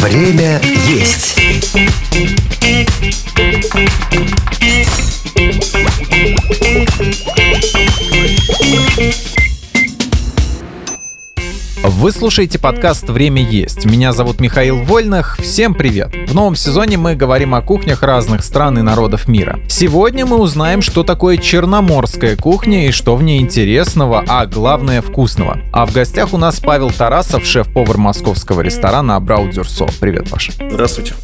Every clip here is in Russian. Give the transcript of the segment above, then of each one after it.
Время есть. Вы слушаете подкаст «Время есть». Меня зовут Михаил Вольных. Всем привет! В новом сезоне мы говорим о кухнях разных стран и народов мира. Сегодня мы узнаем, что такое черноморская кухня и что в ней интересного, а главное вкусного. А в гостях у нас Павел Тарасов, шеф-повар московского ресторана «Абрау Дюрсо». Привет, Паша. Здравствуйте.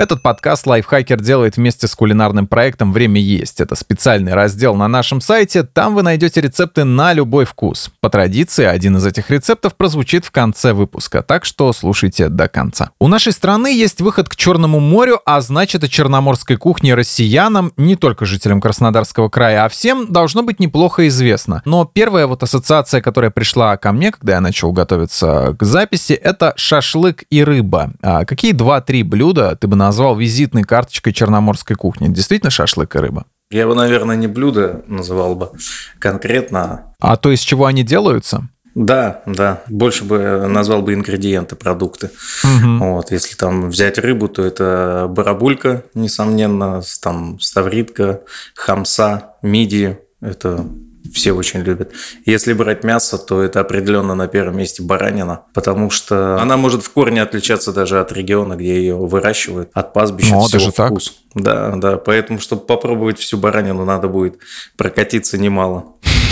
Этот подкаст лайфхакер делает вместе с кулинарным проектом «Время есть». Это специальный раздел на нашем сайте. Там вы найдете рецепты на любой вкус. По традиции, один из этих рецептов прозвучит в конце выпуска, так что слушайте до конца. У нашей страны есть выход к Черному морю, а значит и черноморской кухне россиянам, не только жителям Краснодарского края, а всем должно быть неплохо известно. Но первая вот ассоциация, которая пришла ко мне, когда я начал готовиться к записи, это шашлык и рыба. А какие два-три блюда ты бы назвал назвал визитной карточкой черноморской кухни. Действительно шашлык и рыба? Я бы, наверное, не блюдо называл бы конкретно. А то, из чего они делаются? Да, да. Больше бы назвал бы ингредиенты, продукты. Угу. Вот, если там взять рыбу, то это барабулька, несомненно, там ставритка, хамса, мидии. Это все очень любят. Если брать мясо, то это определенно на первом месте баранина, потому что она может в корне отличаться даже от региона, где ее выращивают, от пастбища, ну, всего вкус. Так? Да, да, поэтому, чтобы попробовать всю баранину, надо будет прокатиться немало.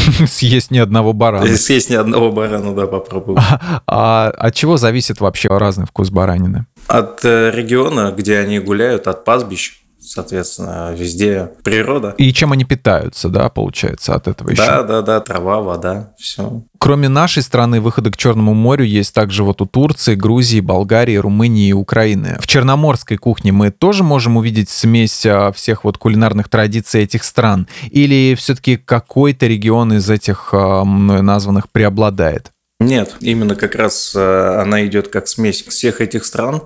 Съесть ни одного барана. Съесть ни одного барана, да, попробую. А, а от чего зависит вообще разный вкус баранины? От э, региона, где они гуляют, от пастбищ соответственно, везде природа. И чем они питаются, да, получается, от этого еще? Да, да, да, трава, вода, все. Кроме нашей страны, выхода к Черному морю есть также вот у Турции, Грузии, Болгарии, Румынии и Украины. В черноморской кухне мы тоже можем увидеть смесь а, всех вот кулинарных традиций этих стран? Или все-таки какой-то регион из этих а, мной названных преобладает? Нет, именно как раз э, она идет как смесь всех этих стран.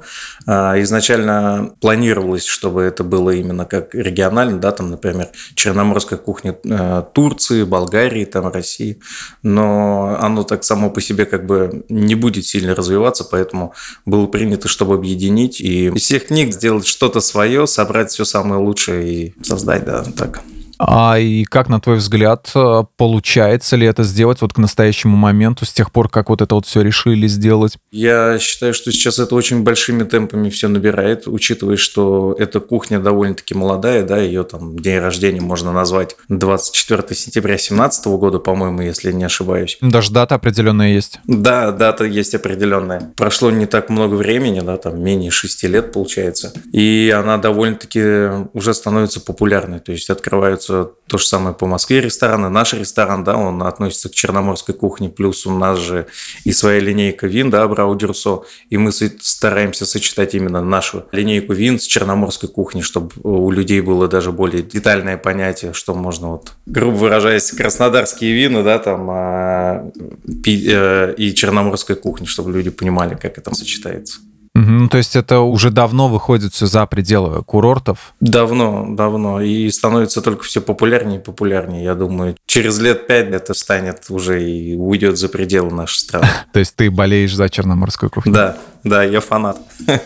А, изначально планировалось, чтобы это было именно как регионально, да, там, например, черноморская кухня э, Турции, Болгарии, там, России, но оно так само по себе как бы не будет сильно развиваться, поэтому было принято, чтобы объединить и из всех книг сделать что-то свое, собрать все самое лучшее и создать, да, так. А и как, на твой взгляд, э, получается ли это сделать вот к настоящему моменту, с тех пор, как вот это вот все решили сделать? Я считаю, что сейчас это очень большими темпами все набирает, учитывая, что эта кухня довольно-таки молодая, да, ее там день рождения можно назвать 24 сентября 2017 года, по-моему, если не ошибаюсь. Даже дата определенная есть? Да, дата есть определенная. Прошло не так много времени, да, там менее 6 лет получается, и она довольно-таки уже становится популярной, то есть открываются то же самое по Москве рестораны. Наш ресторан, да, он относится к черноморской кухне, плюс у нас же и своя линейка вин, да, Брау Дюрсо, и мы стараемся сочетать именно нашу линейку вин с черноморской кухней, чтобы у людей было даже более детальное понятие, что можно вот, грубо выражаясь, краснодарские вина, да, там, а, э, и черноморской кухни, чтобы люди понимали, как это сочетается. Угу, то есть это уже давно выходит все за пределы курортов? Давно, давно. И становится только все популярнее и популярнее. Я думаю, через лет пять это станет уже и уйдет за пределы нашей страны. То есть ты болеешь за черноморскую кухню? Да, да, я фанат.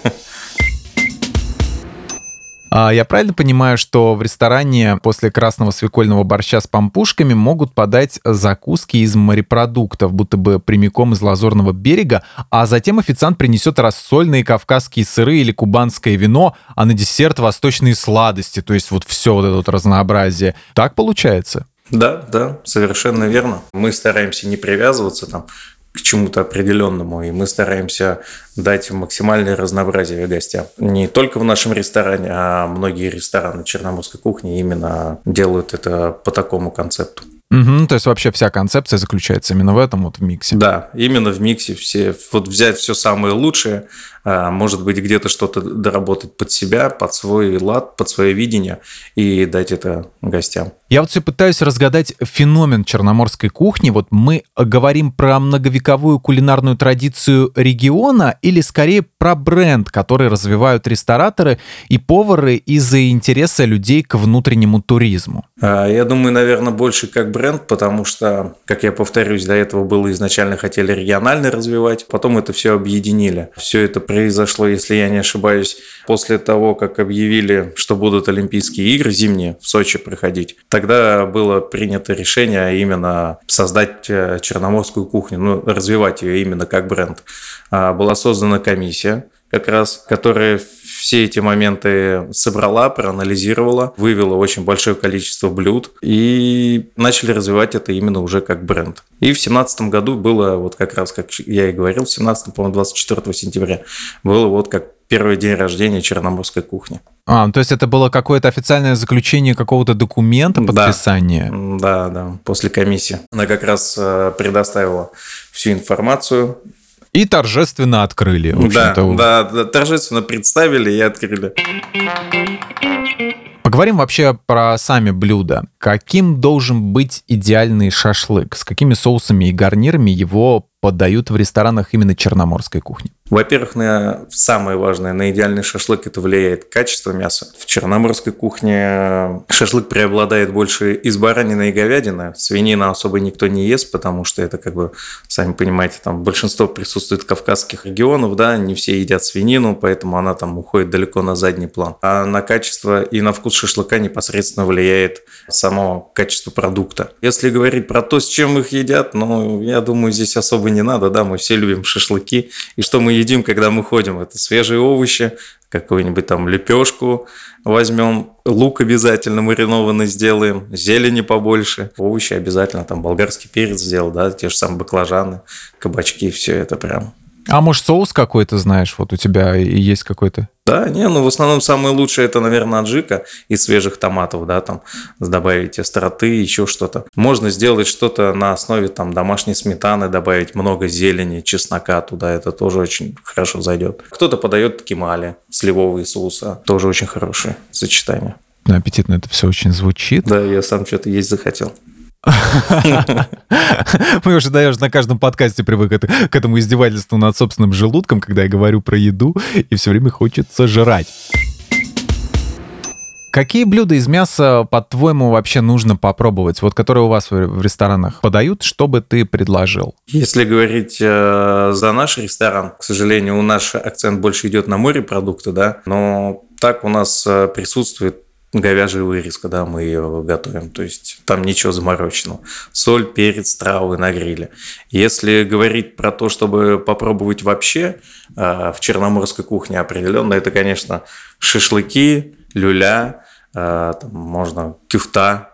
А я правильно понимаю, что в ресторане после красного свекольного борща с пампушками могут подать закуски из морепродуктов, будто бы прямиком из Лазурного берега, а затем официант принесет рассольные кавказские сыры или кубанское вино, а на десерт восточные сладости, то есть вот все вот это вот разнообразие. Так получается? Да, да, совершенно верно. Мы стараемся не привязываться там к чему-то определенному, и мы стараемся дать максимальное разнообразие гостям. Не только в нашем ресторане, а многие рестораны черноморской кухни именно делают это по такому концепту. Угу, то есть вообще вся концепция заключается именно в этом вот в миксе. Да, именно в миксе все. Вот взять все самое лучшее, а, может быть, где-то что-то доработать под себя, под свой лад, под свое видение и дать это гостям. Я вот все пытаюсь разгадать феномен черноморской кухни. Вот мы говорим про многовековую кулинарную традицию региона или скорее про бренд, который развивают рестораторы и повары из-за интереса людей к внутреннему туризму? А, я думаю, наверное, больше как бы бренд, потому что, как я повторюсь, до этого было изначально хотели регионально развивать, потом это все объединили. Все это произошло, если я не ошибаюсь, после того, как объявили, что будут Олимпийские игры зимние в Сочи проходить. Тогда было принято решение именно создать э, черноморскую кухню, ну, развивать ее именно как бренд. А, была создана комиссия, как раз, которая все эти моменты собрала, проанализировала, вывела очень большое количество блюд и начали развивать это именно уже как бренд. И в семнадцатом году было, вот как раз, как я и говорил, в 17 по-моему, 24 сентября, было вот как первый день рождения черноморской кухни. А, то есть это было какое-то официальное заключение какого-то документа, подписания? Да, да, да, после комиссии. Она как раз э, предоставила всю информацию, и торжественно открыли. Да, да, да, торжественно представили и открыли. Поговорим вообще про сами блюда. Каким должен быть идеальный шашлык? С какими соусами и гарнирами его подают в ресторанах именно черноморской кухни? Во-первых, на самое важное, на идеальный шашлык это влияет качество мяса. В черноморской кухне шашлык преобладает больше из баранины и говядины. Свинина особо никто не ест, потому что это, как бы, сами понимаете, там большинство присутствует кавказских регионов, да, не все едят свинину, поэтому она там уходит далеко на задний план. А на качество и на вкус шашлыка непосредственно влияет само качество продукта. Если говорить про то, с чем их едят, ну, я думаю, здесь особо не надо, да, мы все любим шашлыки. И что мы едим, когда мы ходим? Это свежие овощи, какую-нибудь там лепешку возьмем, лук обязательно маринованный сделаем, зелени побольше, овощи обязательно, там болгарский перец сделал, да, те же самые баклажаны, кабачки, все это прям а может, соус какой-то знаешь, вот у тебя есть какой-то? Да, не, ну в основном самое лучшее это, наверное, аджика из свежих томатов, да, там добавить остроты, еще что-то. Можно сделать что-то на основе там домашней сметаны, добавить много зелени, чеснока туда, это тоже очень хорошо зайдет. Кто-то подает кемали, сливовые соуса, тоже очень хорошее сочетание. Аппетитно это все очень звучит. Да, я сам что-то есть захотел. Мы уже, даешь на каждом подкасте привык к этому издевательству над собственным желудком, когда я говорю про еду, и все время хочется жрать. Какие блюда из мяса, по-твоему, вообще нужно попробовать? Вот которые у вас в ресторанах подают, что бы ты предложил? Если говорить э, за наш ресторан, к сожалению, у нас акцент больше идет на морепродукты, да, но так у нас э, присутствует говяжья вырезка, да, мы ее готовим. То есть там ничего замороченного. Соль, перец, травы на гриле. Если говорить про то, чтобы попробовать вообще э, в черноморской кухне определенно, это, конечно, шашлыки, люля, э, там можно кюфта,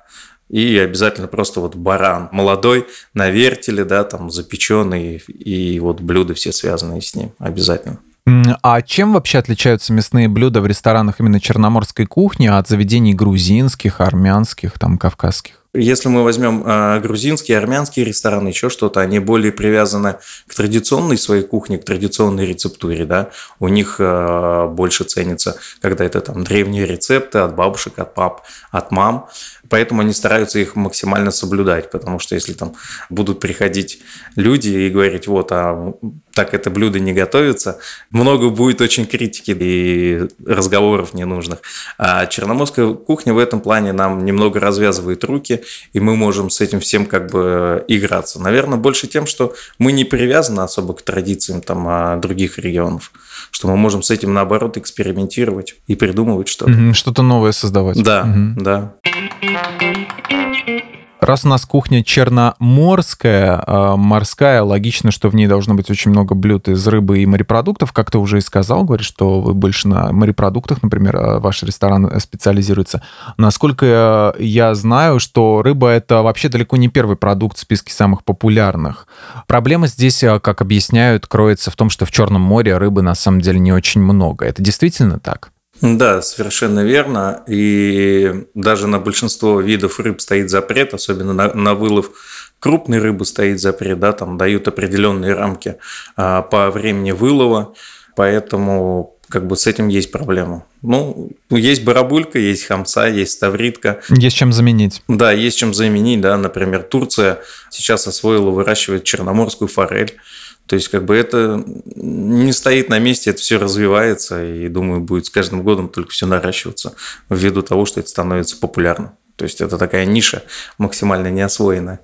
и обязательно просто вот баран молодой на вертеле, да, там запеченный, и вот блюда все связанные с ним обязательно. А чем вообще отличаются мясные блюда в ресторанах именно черноморской кухни от заведений грузинских, армянских, там, кавказских? Если мы возьмем э, грузинские, армянские рестораны, еще что-то, они более привязаны к традиционной своей кухне, к традиционной рецептуре, да. У них э, больше ценится, когда это там древние рецепты от бабушек, от пап, от мам поэтому они стараются их максимально соблюдать, потому что если там будут приходить люди и говорить, вот, а так это блюдо не готовится, много будет очень критики и разговоров ненужных. А черноморская кухня в этом плане нам немного развязывает руки, и мы можем с этим всем как бы играться. Наверное, больше тем, что мы не привязаны особо к традициям там а, других регионов что мы можем с этим наоборот экспериментировать и придумывать что-то. Что-то новое создавать. Да, угу. да. Раз у нас кухня черноморская, а, морская, логично, что в ней должно быть очень много блюд из рыбы и морепродуктов. Как ты уже и сказал, говоришь, что вы больше на морепродуктах, например, а, ваш ресторан специализируется. Насколько я знаю, что рыба — это вообще далеко не первый продукт в списке самых популярных. Проблема здесь, а, как объясняют, кроется в том, что в Черном море рыбы на самом деле не очень много. Это действительно так? Да, совершенно верно. И даже на большинство видов рыб стоит запрет, особенно на, на вылов крупной рыбы стоит запрет, да, там дают определенные рамки а, по времени вылова, поэтому как бы с этим есть проблема. Ну, есть барабулька, есть хамса, есть ставритка. Есть чем заменить. Да, есть чем заменить, да, например, Турция сейчас освоила выращивать черноморскую форель. То есть, как бы это не стоит на месте, это все развивается, и думаю, будет с каждым годом только все наращиваться ввиду того, что это становится популярным. То есть это такая ниша максимально неосвоенная.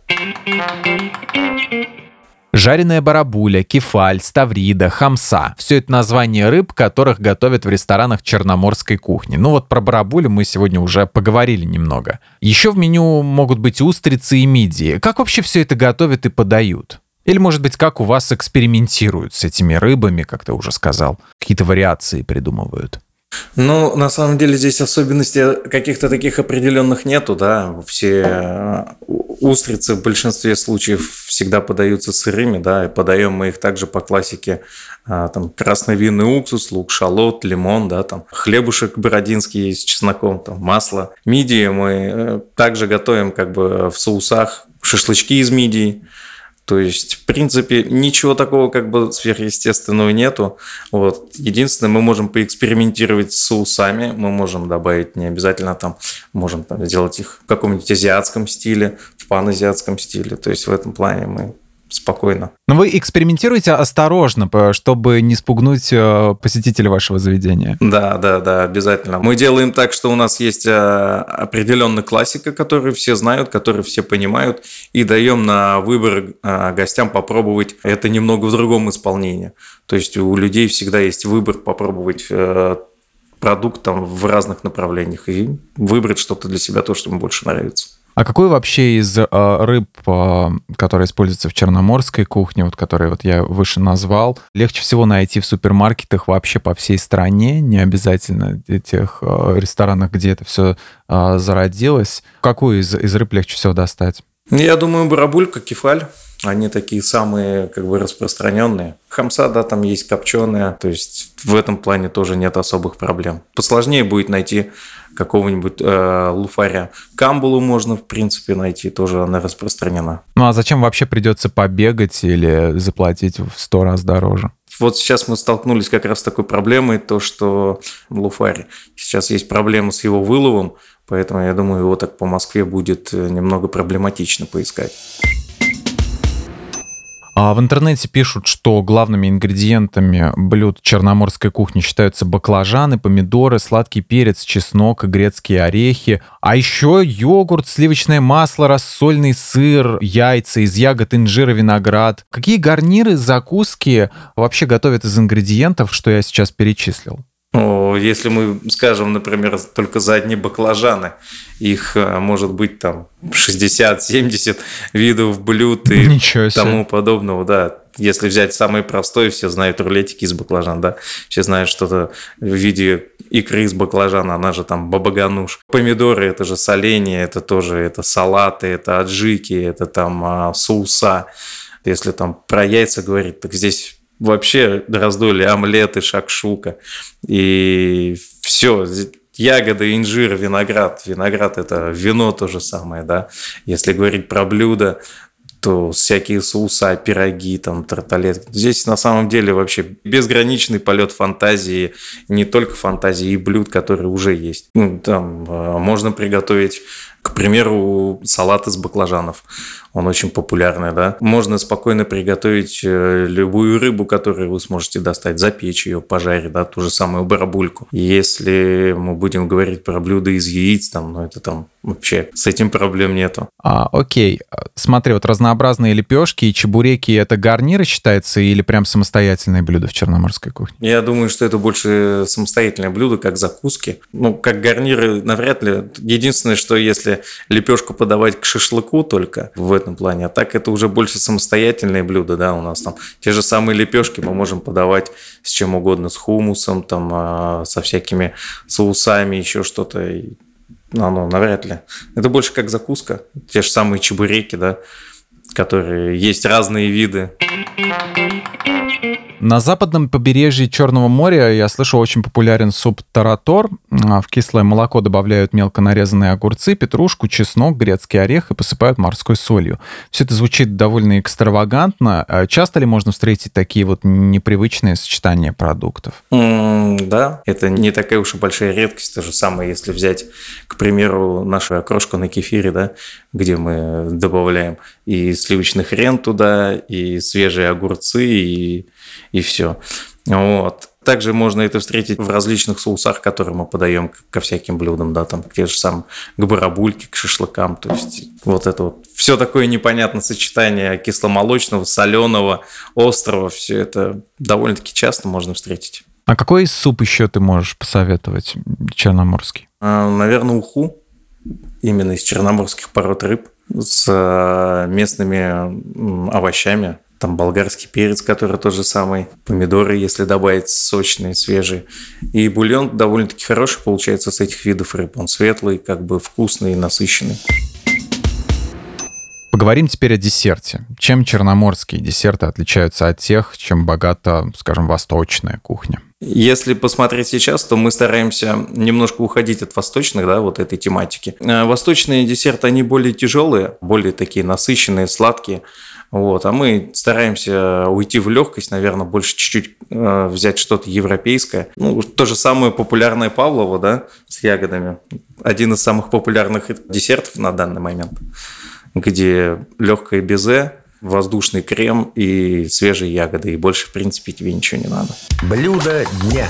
Жареная барабуля, кефаль, ставрида, хамса – все это названия рыб, которых готовят в ресторанах черноморской кухни. Ну вот про барабулю мы сегодня уже поговорили немного. Еще в меню могут быть устрицы и мидии. Как вообще все это готовят и подают? Или, может быть, как у вас экспериментируют с этими рыбами, как ты уже сказал? Какие-то вариации придумывают? Ну, на самом деле здесь особенностей каких-то таких определенных нету, да. Все э, устрицы в большинстве случаев всегда подаются сырыми, да, и подаем мы их также по классике, а, там, красный винный уксус, лук, шалот, лимон, да, там, хлебушек бородинский с чесноком, там, масло. Мидии мы э, также готовим как бы в соусах, шашлычки из мидий, то есть, в принципе, ничего такого как бы сверхъестественного нету. Вот. Единственное, мы можем поэкспериментировать с соусами, мы можем добавить не обязательно там, можем там, сделать их в каком-нибудь азиатском стиле, в паназиатском стиле. То есть в этом плане мы спокойно. Но вы экспериментируете осторожно, чтобы не спугнуть э, посетителей вашего заведения. Да, да, да, обязательно. Мы делаем так, что у нас есть э, определенная классика, которую все знают, которую все понимают, и даем на выбор э, гостям попробовать это немного в другом исполнении. То есть у людей всегда есть выбор попробовать продукт там в разных направлениях и выбрать что-то для себя, то, что ему больше нравится. А какой вообще из э, рыб, э, которые используются в черноморской кухне, вот которые вот я выше назвал, легче всего найти в супермаркетах вообще по всей стране, не обязательно тех э, ресторанах, где это все э, зародилось? Какую из, из рыб легче всего достать? Я думаю, барабулька, кефаль. Они такие самые как бы распространенные. Хамса, да, там есть копченая, то есть в этом плане тоже нет особых проблем. Посложнее будет найти какого-нибудь э, луфаря. Камбулу можно, в принципе, найти, тоже она распространена. Ну а зачем вообще придется побегать или заплатить в сто раз дороже? Вот сейчас мы столкнулись как раз с такой проблемой, то, что луфарь, сейчас есть проблема с его выловом, поэтому я думаю, его так по Москве будет э, немного проблематично поискать. А в интернете пишут, что главными ингредиентами блюд черноморской кухни считаются баклажаны, помидоры, сладкий перец, чеснок грецкие орехи. А еще йогурт, сливочное масло, рассольный сыр, яйца из ягод, инжира, виноград. Какие гарниры, закуски вообще готовят из ингредиентов, что я сейчас перечислил? Если мы скажем, например, только за одни баклажаны, их э, может быть там 60-70 видов блюд и Ничего себе. тому подобного, да. Если взять самый простой, все знают рулетики из баклажан, да, все знают что-то в виде икры из баклажана, она же там бабагануш. Помидоры – это же соленье, это тоже это салаты, это аджики, это там а, соуса. Если там про яйца говорить, так здесь вообще раздули омлеты, шакшука. И все, ягоды, инжир, виноград. Виноград – это вино то же самое, да. Если говорить про блюда, то всякие соуса, пироги, там, тарталет. Здесь на самом деле вообще безграничный полет фантазии, не только фантазии и блюд, которые уже есть. Ну, там э, можно приготовить, к примеру, салат из баклажанов он очень популярный, да. Можно спокойно приготовить э, любую рыбу, которую вы сможете достать, запечь ее, пожарить, да, ту же самую барабульку. Если мы будем говорить про блюда из яиц, там, ну это там вообще с этим проблем нету. А, окей, смотри, вот разнообразные лепешки и чебуреки это гарниры считается или прям самостоятельное блюдо в черноморской кухне? Я думаю, что это больше самостоятельное блюдо, как закуски. Ну, как гарниры навряд ли. Единственное, что если лепешку подавать к шашлыку только в этом плане. А так это уже больше самостоятельные блюда, да, у нас там те же самые лепешки мы можем подавать с чем угодно, с хумусом, там, а, со всякими соусами, еще что-то. Ну, ну, навряд ли. Это больше как закуска. Те же самые чебуреки, да, которые есть разные виды. На западном побережье Черного моря, я слышал, очень популярен суп таратор. А, в кислое молоко добавляют мелко нарезанные огурцы, петрушку, чеснок, грецкий орех и посыпают морской солью. Все это звучит довольно экстравагантно. А часто ли можно встретить такие вот непривычные сочетания продуктов? Mm, да, это не такая уж и большая редкость. То же самое, если взять, к примеру, нашу окрошку на кефире, да, где мы добавляем и сливочный хрен туда, и свежие огурцы, и и все. Вот. Также можно это встретить в различных соусах, которые мы подаем ко всяким блюдам, да, там, к те же самым, к барабульке, к шашлыкам, то есть вот это вот. Все такое непонятное сочетание кисломолочного, соленого, острого, все это довольно-таки часто можно встретить. А какой суп еще ты можешь посоветовать черноморский? А, наверное, уху, именно из черноморских пород рыб, с э, местными овощами, там болгарский перец, который тот же самый, помидоры, если добавить сочные, свежие. И бульон довольно-таки хороший получается с этих видов рыб. Он светлый, как бы вкусный и насыщенный. Поговорим теперь о десерте. Чем черноморские десерты отличаются от тех, чем богата, скажем, восточная кухня? Если посмотреть сейчас, то мы стараемся немножко уходить от восточных, да, вот этой тематики. Э, восточные десерты, они более тяжелые, более такие насыщенные, сладкие. Вот, а мы стараемся уйти в легкость, наверное, больше чуть-чуть э, взять что-то европейское. Ну, то же самое популярное Павлово, да, с ягодами. Один из самых популярных десертов на данный момент, где легкое безе, воздушный крем и свежие ягоды. И больше, в принципе, тебе ничего не надо. Блюдо дня.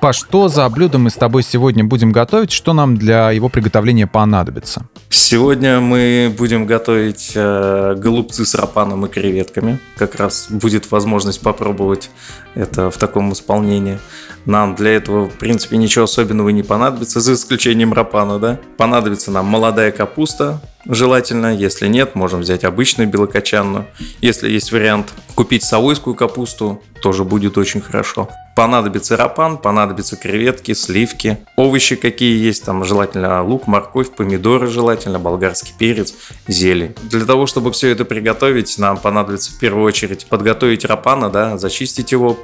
Паш, что за блюдо мы с тобой сегодня будем готовить? Что нам для его приготовления понадобится? Сегодня мы будем готовить э, голубцы с рапаном и креветками. Как раз будет возможность попробовать это в таком исполнении. Нам для этого, в принципе, ничего особенного не понадобится, за исключением рапана, да? Понадобится нам молодая капуста, желательно. Если нет, можем взять обычную белокочанную. Если есть вариант купить совойскую капусту, тоже будет очень хорошо. Понадобится рапан, понадобятся креветки, сливки, овощи какие есть, там желательно лук, морковь, помидоры желательно, болгарский перец, зелень. Для того, чтобы все это приготовить, нам понадобится в первую очередь подготовить рапана, да, зачистить его,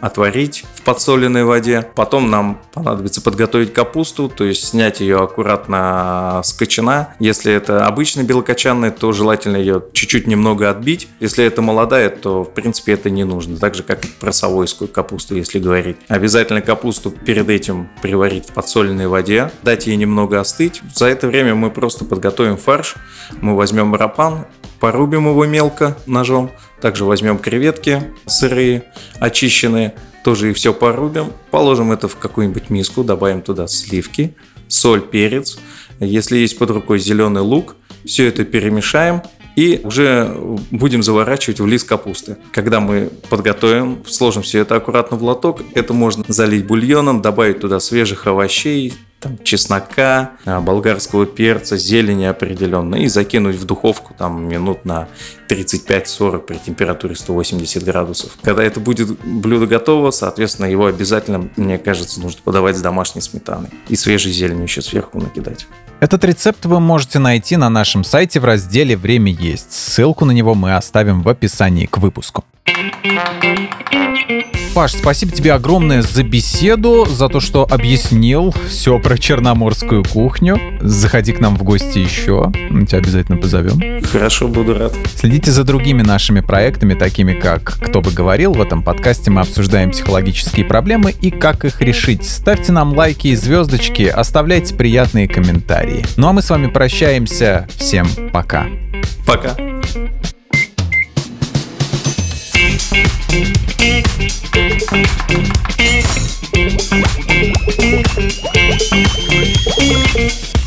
отварить в подсоленной воде. Потом нам понадобится подготовить капусту, то есть снять ее аккуратно с кочана. Если это обычная белокочанная, то желательно ее чуть-чуть немного отбить. Если это молодая, то в принципе это не нужно. Так же, как и про совойскую капусту, если говорить. Обязательно капусту перед этим приварить в подсоленной воде, дать ей немного остыть. За это время мы просто подготовим фарш. Мы возьмем рапан, порубим его мелко ножом, также возьмем креветки сырые, очищенные, тоже их все порубим, положим это в какую-нибудь миску, добавим туда сливки, соль, перец. Если есть под рукой зеленый лук, все это перемешаем и уже будем заворачивать в лист капусты. Когда мы подготовим, сложим все это аккуратно в лоток, это можно залить бульоном, добавить туда свежих овощей, там, чеснока, а, болгарского перца, зелени определенно и закинуть в духовку там минут на 35-40 при температуре 180 градусов. Когда это будет блюдо готово, соответственно, его обязательно, мне кажется, нужно подавать с домашней сметаной и свежей зеленью еще сверху накидать. Этот рецепт вы можете найти на нашем сайте в разделе «Время есть». Ссылку на него мы оставим в описании к выпуску. Паш, спасибо тебе огромное за беседу, за то, что объяснил все про черноморскую кухню. Заходи к нам в гости еще, мы тебя обязательно позовем. Хорошо, буду рад. Следите за другими нашими проектами, такими как «Кто бы говорил». В этом подкасте мы обсуждаем психологические проблемы и как их решить. Ставьте нам лайки и звездочки, оставляйте приятные комментарии. Ну а мы с вами прощаемся. Всем пока. Пока. Thank you.